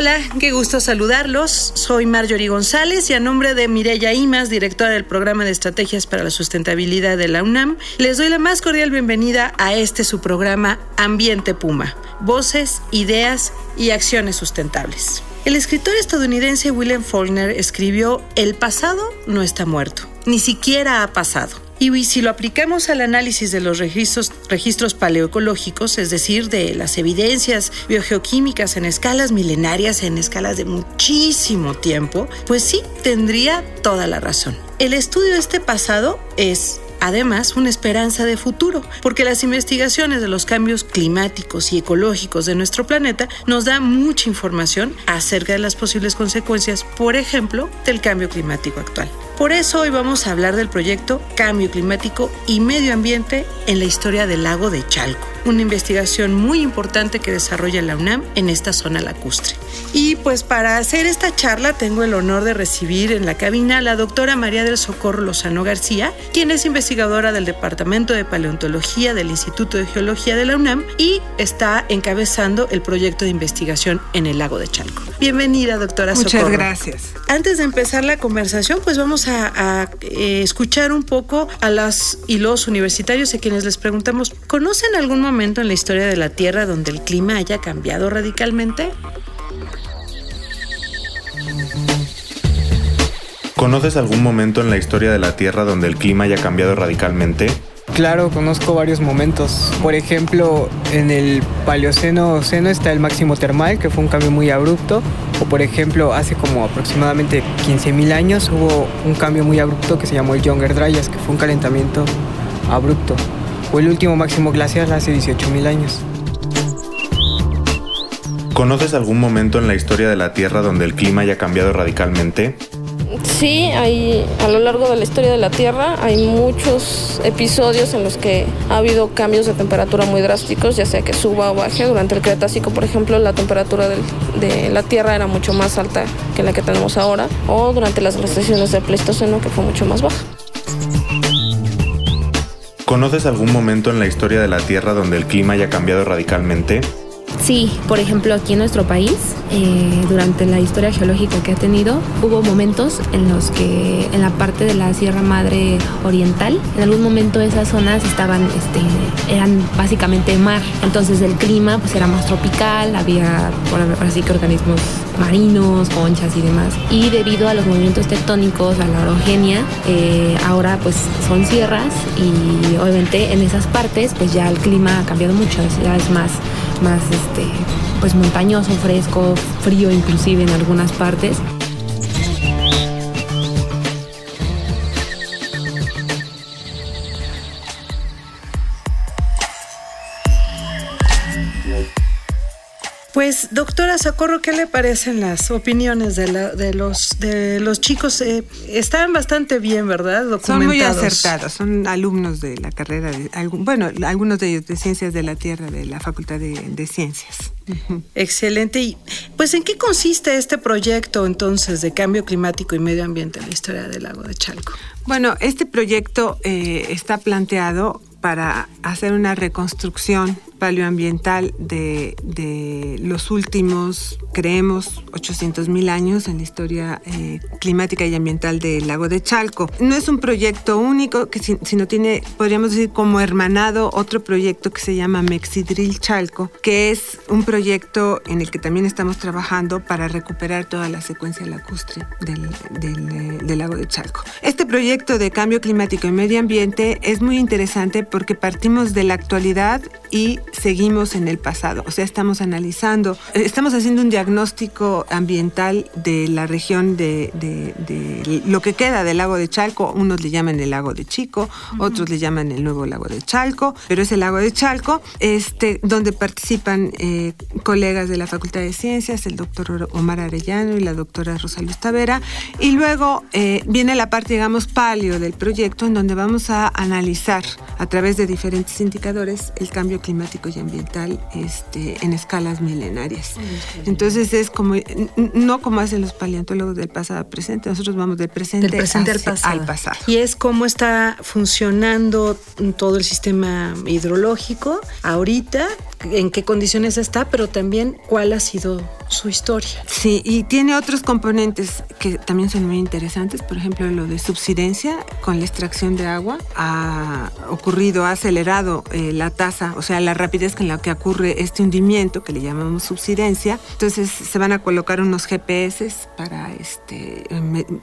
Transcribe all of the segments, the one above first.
Hola, qué gusto saludarlos. Soy Marjorie González y a nombre de Mireya Imas, directora del Programa de Estrategias para la Sustentabilidad de la UNAM, les doy la más cordial bienvenida a este su programa Ambiente Puma. Voces, ideas y acciones sustentables. El escritor estadounidense William Faulkner escribió El pasado no está muerto, ni siquiera ha pasado. Y si lo aplicamos al análisis de los registros, paleoecológicos, es decir, de las evidencias biogeoquímicas en escalas milenarias, en escalas de muchísimo tiempo, pues sí, tendría toda la razón. El estudio de este pasado es además una esperanza de futuro, porque las investigaciones de los cambios climáticos y ecológicos de nuestro planeta nos da mucha información acerca de las posibles consecuencias, por ejemplo, del cambio climático actual. Por eso hoy vamos a hablar del proyecto Cambio Climático y Medio Ambiente en la historia del lago de Chalco, una investigación muy importante que desarrolla la UNAM en esta zona lacustre. Y pues para hacer esta charla tengo el honor de recibir en la cabina a la doctora María del Socorro Lozano García, quien es investigadora del Departamento de Paleontología del Instituto de Geología de la UNAM y está encabezando el proyecto de investigación en el lago de Chalco. Bienvenida, doctora Muchas Socorro. Muchas gracias. Antes de empezar la conversación, pues vamos a, a eh, escuchar un poco a las y los universitarios a quienes les preguntamos, ¿conocen algún momento en la historia de la Tierra donde el clima haya cambiado radicalmente? ¿Conoces algún momento en la historia de la Tierra donde el clima haya cambiado radicalmente? Claro, conozco varios momentos. Por ejemplo, en el Paleoceno-Oceno está el máximo termal, que fue un cambio muy abrupto. O por ejemplo, hace como aproximadamente 15.000 años hubo un cambio muy abrupto que se llamó el Younger Dryas, que fue un calentamiento abrupto. O el último máximo glacial hace 18.000 años. ¿Conoces algún momento en la historia de la Tierra donde el clima haya cambiado radicalmente? Sí, hay, a lo largo de la historia de la Tierra hay muchos episodios en los que ha habido cambios de temperatura muy drásticos, ya sea que suba o baje. Durante el Cretácico, por ejemplo, la temperatura de la Tierra era mucho más alta que la que tenemos ahora, o durante las glaciaciones del Pleistoceno, que fue mucho más baja. ¿Conoces algún momento en la historia de la Tierra donde el clima haya cambiado radicalmente? Sí, por ejemplo, aquí en nuestro país, eh, durante la historia geológica que ha tenido, hubo momentos en los que en la parte de la Sierra Madre Oriental, en algún momento esas zonas estaban, este, eran básicamente mar. Entonces el clima pues era más tropical, había por que organismos marinos, conchas y demás. Y debido a los movimientos tectónicos, a la orogenia, eh, ahora pues son sierras y obviamente en esas partes pues ya el clima ha cambiado mucho, ya es más más este, pues montañoso, fresco, frío inclusive en algunas partes. Pues, doctora Socorro, ¿qué le parecen las opiniones de, la, de, los, de los chicos? Eh, están bastante bien, ¿verdad? Documentados. Son muy acertados, son alumnos de la carrera, de, bueno, algunos de ellos de Ciencias de la Tierra, de la Facultad de, de Ciencias. Excelente. Y pues, ¿en qué consiste este proyecto entonces de cambio climático y medio ambiente en la historia del lago de Chalco? Bueno, este proyecto eh, está planteado para hacer una reconstrucción paleoambiental de, de los últimos, creemos, 800 mil años en la historia eh, climática y ambiental del lago de Chalco. No es un proyecto único, que, sino tiene, podríamos decir, como hermanado otro proyecto que se llama Mexidril Chalco, que es un proyecto en el que también estamos trabajando para recuperar toda la secuencia lacustre del, del, del lago de Chalco. Este proyecto de cambio climático y medio ambiente es muy interesante porque partimos de la actualidad y seguimos en el pasado, o sea, estamos analizando, estamos haciendo un diagnóstico ambiental de la región de, lo que queda del lago de Chalco, unos le llaman el lago de Chico, otros le llaman el nuevo lago de Chalco, pero es el lago de Chalco, este, donde participan eh, colegas de la Facultad de Ciencias, el doctor Omar Arellano y la doctora Rosa Luz Tavera, y luego eh, viene la parte, digamos, palio del proyecto, en donde vamos a analizar a través de diferentes indicadores el cambio climático y ambiental este, en escalas milenarias. Entonces es como, no como hacen los paleontólogos del pasado al presente, nosotros vamos del presente, presente al, pasado. Y es cómo está funcionando todo el sistema hidrológico ahorita, en qué condiciones está, pero también cuál ha sido su historia. Sí, y tiene otros componentes que también son muy interesantes, por ejemplo, lo de subsidencia con la extracción de agua ha ocurrido, ha acelerado eh, la tasa, o sea, la rapidez con la que ocurre este hundimiento que le llamamos subsidencia. Entonces se van a colocar unos GPS para este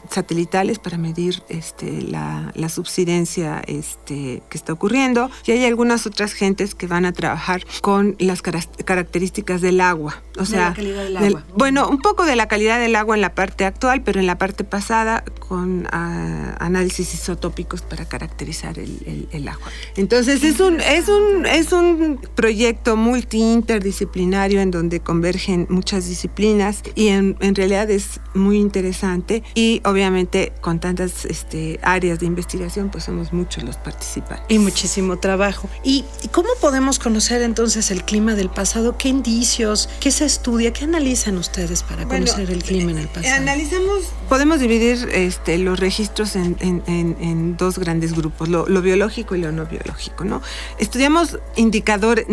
satelitales para medir este la, la subsidencia este que está ocurriendo y hay algunas otras gentes que van a trabajar con las características del agua, o sea, bueno, un poco de la calidad del agua en la parte actual, pero en la parte pasada con ah, análisis isotópicos para caracterizar el, agua. Entonces es un, es un, es un proyecto multi-interdisciplinario en donde convergen muchas disciplinas y en, realidad es muy interesante y obviamente con tantas este, áreas de investigación pues somos muchos los participantes. Y muchísimo trabajo. ¿Y cómo podemos conocer entonces el clima del pasado? ¿Qué indicios? ¿Qué se estudia? ¿Qué analizan ustedes para conocer el clima en el pasado? Analizamos, podemos dividir este, los registros en, dos grandes grupos, lo, biológico y lo no biológico, ¿no? Estudiamos indicadores,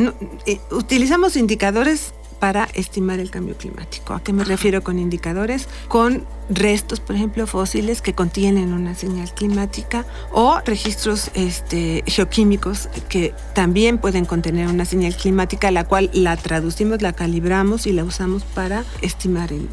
eh, utilizamos indicadores para estimar el cambio climático. ¿A qué me refiero con indicadores? Con restos, por ejemplo, fósiles que contienen una señal climática o registros este, geoquímicos que también pueden contener una señal climática, la cual la traducimos, la calibramos y la usamos para estimar el,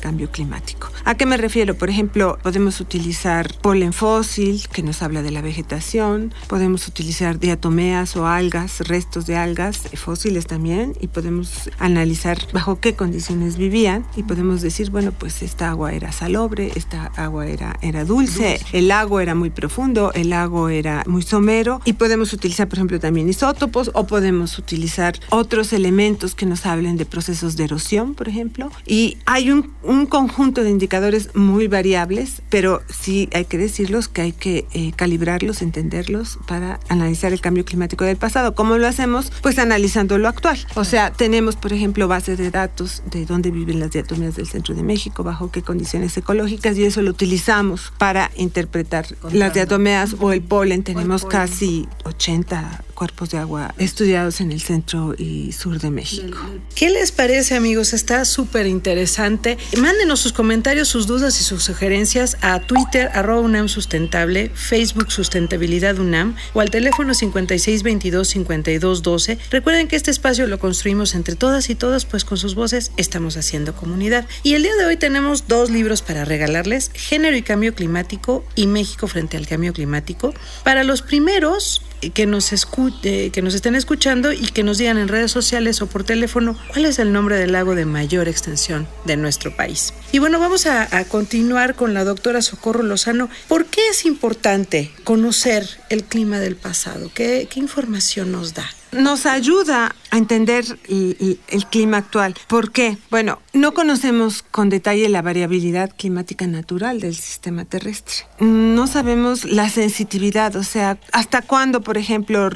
cambio climático. ¿A qué me refiero? Por ejemplo, podemos utilizar polen fósil, que nos habla de la vegetación, podemos utilizar diatomeas o algas, restos de algas fósiles también, y podemos analizar bajo qué condiciones vivían y podemos decir, bueno, pues esta agua era salobre, esta agua era, era dulce, el lago era muy profundo, el lago era muy somero y podemos utilizar, por ejemplo, también isótopos o podemos utilizar otros elementos que nos hablen de procesos de erosión, por ejemplo. Y hay un, un conjunto de indicadores muy variables, pero sí hay que decirlos que hay que eh, calibrarlos, entenderlos para analizar el cambio climático del pasado. ¿Cómo lo hacemos? Pues analizando lo actual. O sea, tenemos, por ejemplo, bases de datos de dónde viven las diatomías del centro de México, bajo qué condiciones ecológicas y eso lo utilizamos para interpretar las diatomeas o el polen. Tenemos casi 80 cuerpos de agua estudiados en el centro y sur de México. ¿Qué les parece amigos? Está súper interesante. Mándenos sus comentarios, sus dudas y sus sugerencias a Twitter arroba UNAM Sustentable, Facebook Sustentabilidad UNAM o al teléfono 5622-5212. Recuerden que este espacio lo construimos entre todas y todos, pues con sus voces estamos haciendo comunidad. Y el día de hoy tenemos dos libros para regalarles, Género y Cambio Climático y México frente al Cambio Climático. Para los primeros, que nos, escuche, que nos estén escuchando y que nos digan en redes sociales o por teléfono cuál es el nombre del lago de mayor extensión de nuestro país. Y bueno, vamos a, continuar con la doctora Socorro Lozano. ¿Por qué es importante conocer el clima del pasado? qué información nos da? Nos ayuda a entender el, clima actual. ¿Por qué? Bueno, no conocemos con detalle la variabilidad climática natural del sistema terrestre. No sabemos la sensitividad, o sea, hasta cuándo, por ejemplo,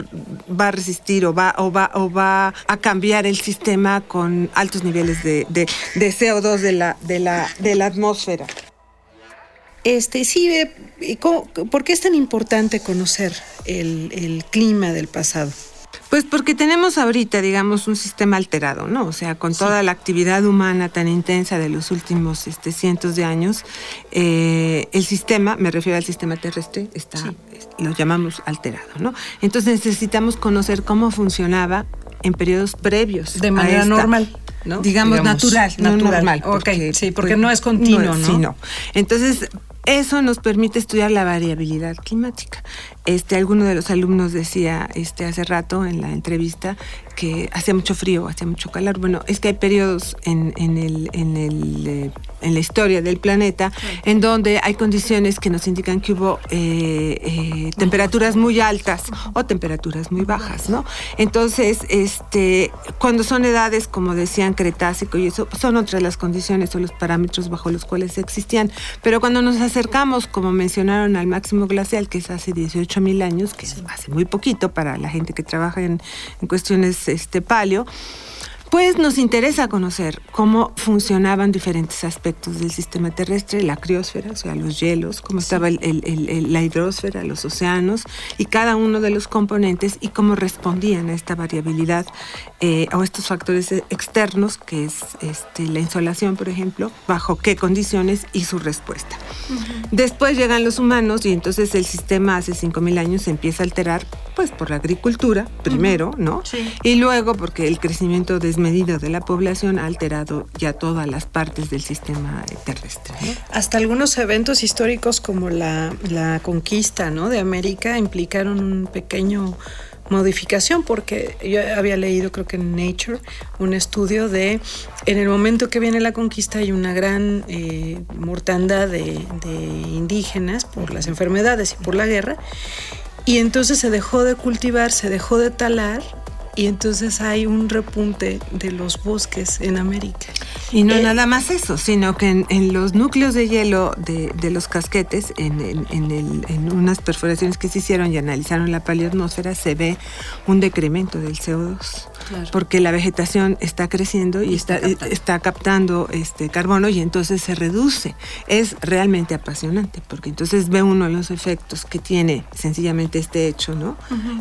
va a resistir o va, o va, o va a cambiar el sistema con altos niveles de, CO2 de la, atmósfera. Este, sí, ¿por qué es tan importante conocer el clima del pasado? Pues porque tenemos ahorita, digamos, un sistema alterado, ¿no? O sea, con toda la actividad humana tan intensa de los últimos este, cientos de años, eh, el sistema, me refiero al sistema terrestre, está, lo llamamos alterado, ¿no? Entonces necesitamos conocer cómo funcionaba en periodos previos. De manera normal. ¿no? Digamos, natural, natural, normal. Ok, sí, porque no es continuo, ¿no? Sí, no. Entonces, eso nos permite estudiar la variabilidad climática. Este, alguno de los alumnos decía este, hace rato en la entrevista que hacía mucho frío, hacía mucho calor. Bueno, es que hay periodos en, en, el, en, el, eh, en la historia del planeta en donde hay condiciones que nos indican que hubo eh, eh, temperaturas muy altas o temperaturas muy bajas, ¿no? Entonces, este, cuando son edades, como decían, Cretácico y eso, son otras las condiciones o los parámetros bajo los cuales existían. Pero cuando nos acercamos, como mencionaron, al máximo glacial, que es hace 18 mil años, que es hace muy poquito para la gente que trabaja en, en cuestiones este, paleo, pues nos interesa conocer cómo funcionaban diferentes aspectos del sistema terrestre, la criosfera, o sea, los hielos, cómo estaba la hidrosfera, los océanos y cada uno de los componentes y cómo respondían a esta variabilidad eh, o estos factores externos, que es este, la insolación, por ejemplo, bajo qué condiciones y su respuesta. Después llegan los humanos y entonces el sistema hace 5.000 años se empieza a alterar, pues por la agricultura, primero, ¿no? Y luego porque el crecimiento desmedido de la población ha alterado ya todas las partes del sistema terrestre. Hasta algunos eventos históricos como la, la conquista ¿no? de América implicaron un pequeño modificación porque yo había leído creo que en Nature un estudio de en el momento que viene la conquista hay una gran eh, mortandad de, indígenas por las enfermedades y por la guerra y entonces se dejó de cultivar, se dejó de talar y entonces hay un repunte de los bosques en América. Y no eh, nada más eso, sino que en, los núcleos de hielo de, los casquetes, en, en, unas perforaciones que se hicieron y analizaron la paleosfera, se ve un decremento del CO2 porque la vegetación está creciendo y está, está, captando. este carbono y entonces se reduce. Es realmente apasionante porque entonces ve uno los efectos que tiene sencillamente este hecho, ¿no?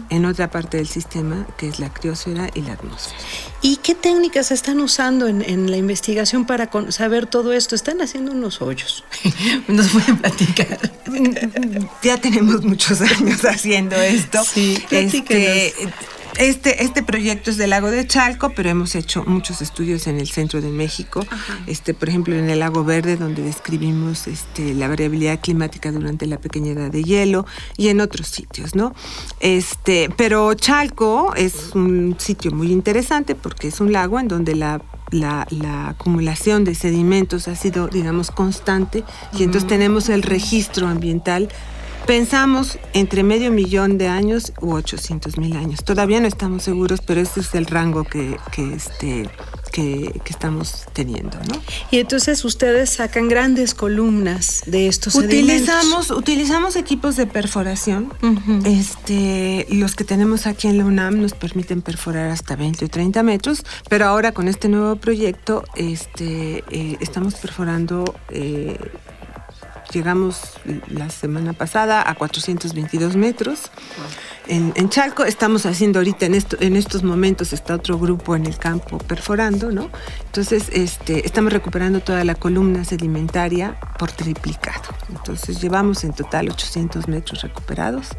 En otra parte del sistema que es la criosfera y la atmósfera. ¿Y qué técnicas están usando en, la investigación para saber todo esto? Están haciendo unos hoyos. Nos pueden platicar. ya tenemos muchos años haciendo esto. Sí, este, este, este proyecto es del lago de Chalco, pero hemos hecho muchos estudios en el centro de México. Este, por ejemplo, en el lago Verde, donde describimos este, la variabilidad climática durante la pequeña edad de hielo, y en otros sitios, ¿no? Este, pero Chalco es un sitio muy interesante porque es un lago en donde la la, acumulación de sedimentos ha sido, digamos, constante y entonces tenemos el registro ambiental Pensamos entre medio millón de años u 800 mil años. Todavía no estamos seguros, pero ese es el rango que, que, este, que, estamos teniendo. ¿no? Y entonces ustedes sacan grandes columnas de estos utilizamos Utilizamos equipos de perforación. este, los que tenemos aquí en la UNAM nos permiten perforar hasta 20 o 30 metros, pero ahora con este nuevo proyecto este, eh, estamos perforando... Eh, llegamos la semana pasada a 422 metros. En, Chalco estamos haciendo ahorita, en, esto, en estos momentos está otro grupo en el campo perforando, ¿no? Entonces, este, estamos recuperando toda la columna sedimentaria por triplicado. Entonces, llevamos en total 800 metros recuperados.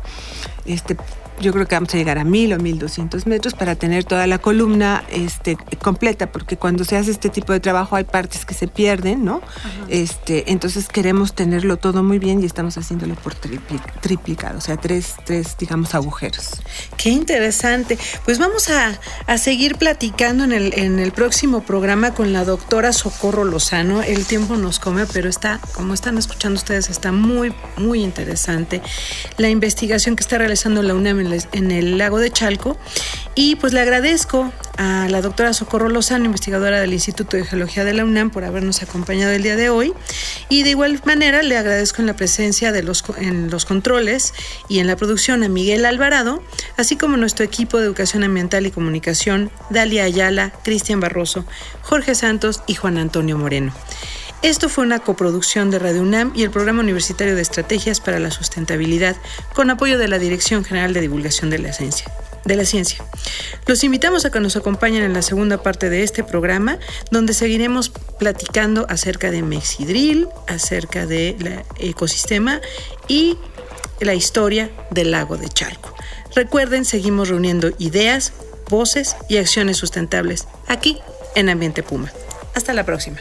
Este, yo creo que vamos a llegar a 1000 o 1200 metros para tener toda la columna este, completa, porque cuando se hace este tipo de trabajo hay partes que se pierden, ¿no? Este, entonces queremos tenerlo todo muy bien y estamos haciéndolo por triplicado, o sea, tres, tres, digamos, agujeros. Qué interesante. Pues vamos a, a seguir platicando en el, en el próximo programa con la doctora Socorro Lozano. El tiempo nos come, pero está, como están escuchando ustedes, está muy, muy interesante la investigación que está realizando la UNAM en el lago de Chalco. Y pues le agradezco a la doctora Socorro Lozano, investigadora del Instituto de Geología de la UNAM, por habernos acompañado el día de hoy. Y de igual manera le agradezco en la presencia de los, en los controles y en la producción a Miguel Alvarado, así como nuestro equipo de Educación Ambiental y Comunicación, Dalia Ayala, Cristian Barroso, Jorge Santos y Juan Antonio Moreno. Esto fue una coproducción de Radio UNAM y el Programa Universitario de Estrategias para la Sustentabilidad con apoyo de la Dirección General de Divulgación de la Ciencia. De la ciencia. Los invitamos a que nos acompañen en la segunda parte de este programa, donde seguiremos platicando acerca de Mexidril, acerca del ecosistema y la historia del lago de Chalco. Recuerden, seguimos reuniendo ideas, voces y acciones sustentables aquí en Ambiente Puma. Hasta la próxima.